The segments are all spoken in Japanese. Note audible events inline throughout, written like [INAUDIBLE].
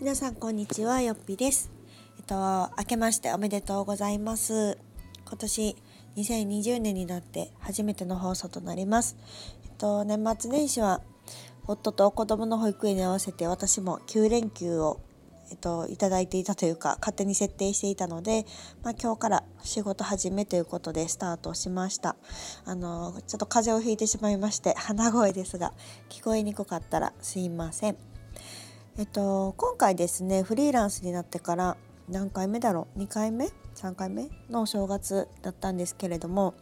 皆さんこんにちはよっぴです。えっと明けましておめでとうございます。今年2020年になって初めての放送となります。えっと年末年始は夫と子供の保育園に合わせて私も9連休をえっと、いただいていたというか勝手に設定していたので、まあ、今日から仕事始めということでスタートしました。あのちょっと風邪をひいてしまいまして鼻声ですが聞こえにくかったらすいません。えっと今回ですねフリーランスになってから何回目だろう？2回目？3回目？のお正月だったんですけれども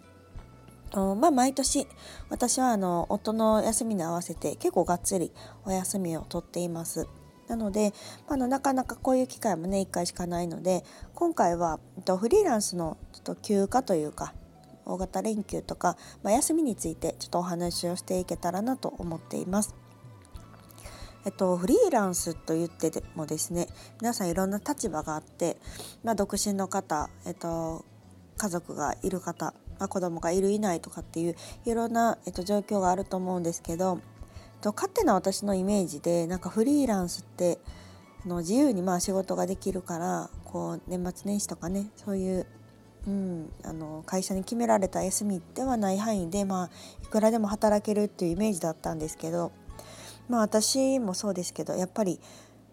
まあ毎年私はあの夫の休みに合わせて結構がっつりお休みを取っています。なので、まあ、のなかなかこういう機会もね1回しかないので今回はえっとフリーランスのちょっと休暇というか大型連休とか、まあ、休みについてちょっとお話をしていけたらなと思っています。えっと、フリーランスと言ってもですね皆さんいろんな立場があって、まあ、独身の方、えっと、家族がいる方、まあ、子供がいるいないとかっていういろんな、えっと、状況があると思うんですけど、えっと、勝手な私のイメージでなんかフリーランスっての自由にまあ仕事ができるからこう年末年始とかねそういう、うん、あの会社に決められた休みではない範囲で、まあ、いくらでも働けるっていうイメージだったんですけどまあ私もそうですけどやっぱり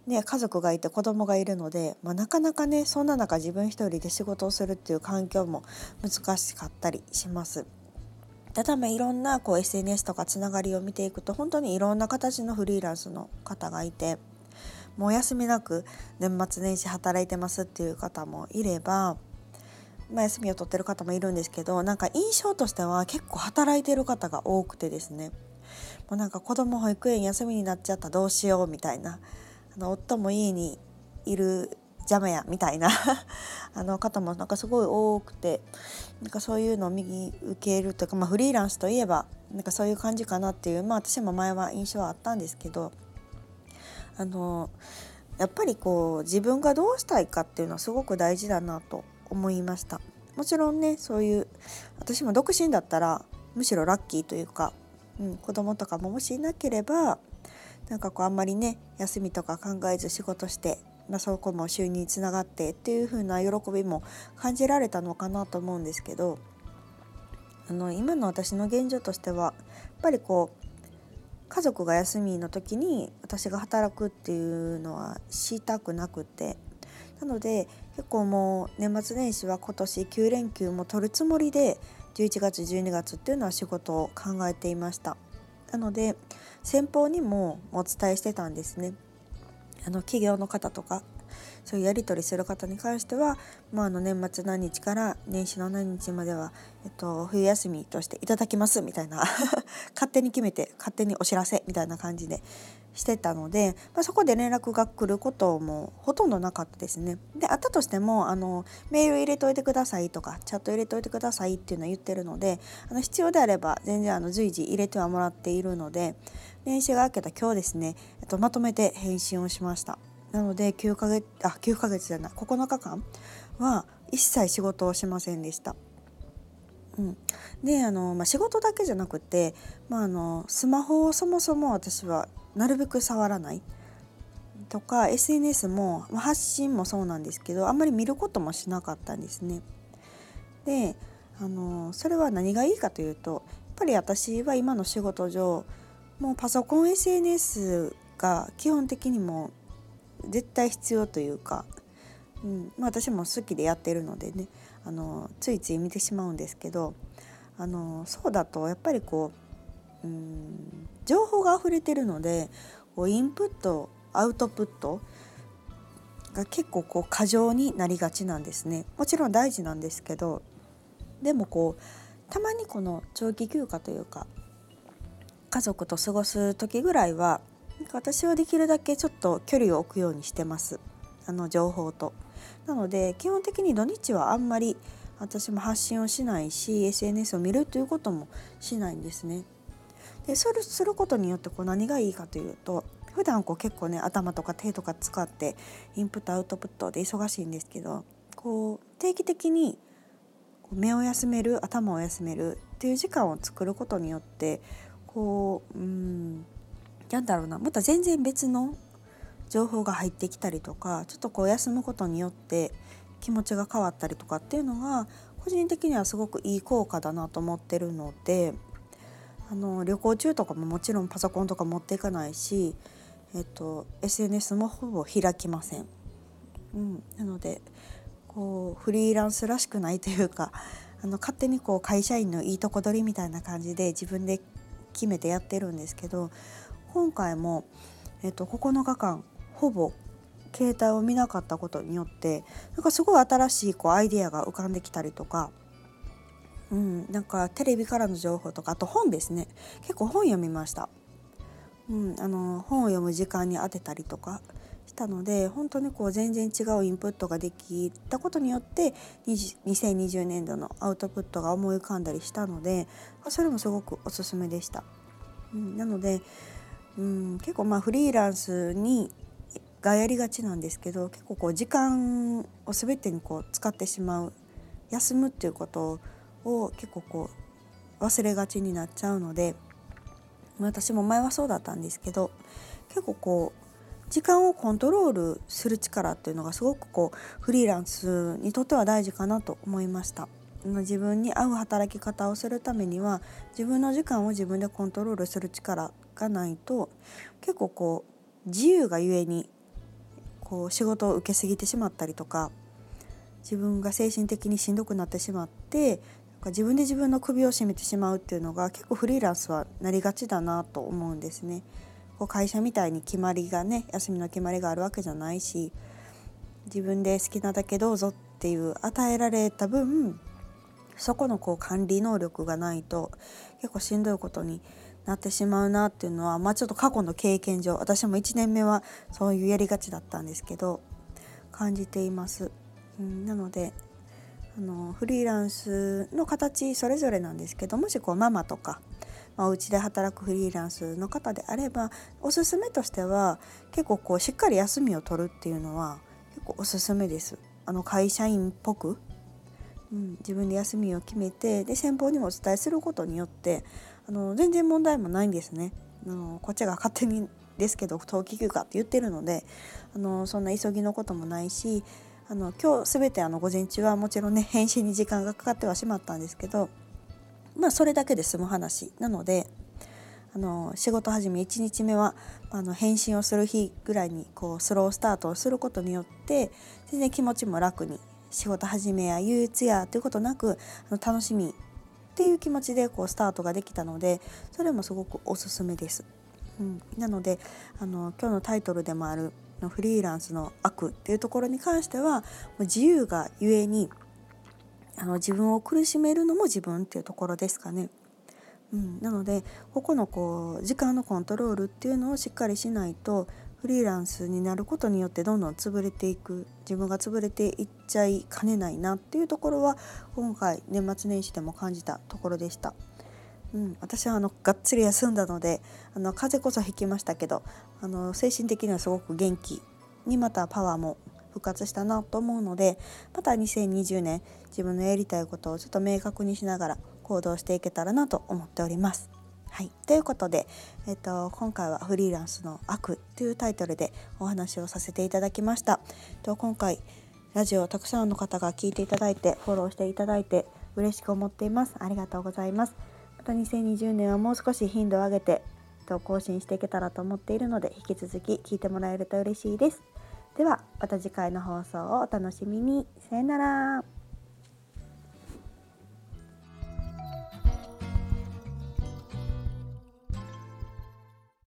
ね家族がいて子供がいるので、まあ、なかなかねそんな中自分一人で仕事をするっていう環境も難しかったりします。ただまあいろんなこう SNS とかつながりを見ていくと本当にいろんな形のフリーランスの方がいてもう休みなく年末年始働いてますっていう方もいれば、まあ、休みを取ってる方もいるんですけどなんか印象としては結構働いてる方が多くてですねうなんか子供保育園休みになっちゃったどうしようみたいな。あの夫も家にいる邪魔やみたいな。[LAUGHS] あの方もなんかすごい多くて。なんかそういうのを右受けるというか、まあ、フリーランスといえばなんかそういう感じかなっていうまあ私も前は印象はあったんですけど。あのやっぱりこう自分がどうしたいかっていうのはすごく大事だなと思いました。もちろんねそういう私も独身だったらむしろラッキーというかうん、子供とかももしいなければなんかこうあんまりね休みとか考えず仕事して、まあ、そこも収入につながってっていう風な喜びも感じられたのかなと思うんですけどあの今の私の現状としてはやっぱりこう家族が休みの時に私が働くっていうのはしたくなくてなので結構もう年末年始は今年9連休も取るつもりで11月12月っていうのは仕事を考えていました。なので先方にもお伝えしてたんですね。あの企業の方とかそういうやり取りする方に関しては、まあ、あの年末何日から年始の何日までは、えっと、冬休みとしていただきますみたいな [LAUGHS] 勝手に決めて勝手にお知らせみたいな感じでしてたので、まあ、そこで連絡が来ることもほとんどなかったですね。であったとしてもあのメール入れといてくださいとかチャット入れといてくださいっていうのは言ってるのであの必要であれば全然あの随時入れてはもらっているので年始が明けた今日ですね、えっと、まとめて返信をしました。なので9ヶ月あ9ヶ月じゃない9日間は一切仕事をしませんでした。うん、であの、まあ、仕事だけじゃなくて、まあ、あのスマホをそもそも私はなるべく触らないとか SNS も、まあ、発信もそうなんですけどあんまり見ることもしなかったんですね。であのそれは何がいいかというとやっぱり私は今の仕事上もうパソコン SNS が基本的にも絶対必要というか、うんまあ、私も好きでやってるのでねあのついつい見てしまうんですけどあのそうだとやっぱりこう、うん、情報が溢れてるのでこうインプットアウトプットが結構こう過剰になりがちなんですね。もちろん大事なんですけどでもこうたまにこの長期休暇というか家族と過ごす時ぐらいはなんか私はできるだけちょっと距離を置くようにしてますあの情報と。なので基本的に土日はあんまり私も発信をしないし SNS を見るということもしないんですね。でそれすることによってこう何がいいかというと普段こう結構ね頭とか手とか使ってインプットアウトプットで忙しいんですけどこう定期的に目を休める頭を休めるっていう時間を作ることによってこううんなんだろうなまた全然別の情報が入ってきたりとかちょっとこう休むことによって気持ちが変わったりとかっていうのが個人的にはすごくいい効果だなと思ってるのであの旅行中とかももちろんパソコンとか持っていかないし、えっと、SNS もほぼ開きません。うん、なのでこうフリーランスらしくないというかあの勝手にこう会社員のいいとこ取りみたいな感じで自分で決めてやってるんですけど今回も、えっと、9日間ほぼ携帯を見なかったことによってなんかすごい新しいこうアイデアが浮かんできたりとか、うん、なんかテレビからの情報とかあと本ですね結構本読みました、うん、あの本を読む時間に当てたりとかしたので本当にこう全然違うインプットができたことによって2020年度のアウトプットが思い浮かんだりしたのでそれもすごくおすすめでした。うん、なので、うん、結構まあフリーランスにがやりがちなんですけど結構こう時間を全てにこう使ってしまう休むっていうことを結構こう忘れがちになっちゃうので私も前はそうだったんですけど結構こう時間をコントロールする力っていうのがすごくこうフリーランスにとっては大事かなと思いました。自分に合う働き方をするためには自分の時間を自分でコントロールする力がないと結構こう自由がゆえにこう仕事を受けすぎてしまったりとか自分が精神的にしんどくなってしまって自分で自分の首を絞めてしまうっていうのが結構フリーランスはなりがちだなと思うんですね。こう会社みたいに決まりがね休みの決まりがあるわけじゃないし自分で好きなだけどうぞっていう与えられた分そこのこう管理能力がないと結構しんどいことになってしまうなっていうのは、まあ、ちょっと過去の経験上私も1年目はそういうやりがちだったんですけど感じています。うん、なのであのフリーランスの形それぞれなんですけどもしこうママとか、まあ、お家で働くフリーランスの方であればおすすめとしては結構こうしっかり休みを取るっていうのは結構おすすめです。あの会社員っぽく、うん、自分で休みを決めてで先方にもお伝えすることによってあの全然問題もないんですね。あのこっちが勝手にですけど冬季休暇って言ってるのであのそんな急ぎのこともないしあの今日全てあの午前中はもちろんね返信に時間がかかってはしまったんですけどまあそれだけで済む話なのであの仕事始め1日目はあの返信をする日ぐらいにこうスロースタートをすることによって全然気持ちも楽に仕事始めや憂鬱やということなくあの楽しみっていう気持ちでこうスタートができたのでそれもすごくおすすめです。うん、なのであの今日のタイトルでもあるの「フリーランスの悪」っていうところに関しては自由がゆえにあの自分を苦しめるのも自分っていうところですかね。うん、なのでここのこう時間のコントロールっていうのをしっかりしないとフリーランスになることによってどんどん潰れていく自分が潰れていっちゃいかねないなっていうところは今回年末年始でも感じたところでした。うん、私はあのがっつり休んだのであの風邪こそひきましたけどあの精神的にはすごく元気にまたパワーも復活したなと思うのでまた2020年自分のやりたいことをちょっと明確にしながら行動していけたらなと思っております。はい、ということで、えっと、今回は「フリーランスの悪」というタイトルでお話をさせていただきました。と今回ラジオをたくさんの方が聞いていただいてフォローしていただいて嬉しく思っています。ありがとうございます。また2020年はもう少し頻度を上げて更新していけたらと思っているので引き続き聞いてもらえると嬉しいです。ではまた次回の放送をお楽しみに。さよなら。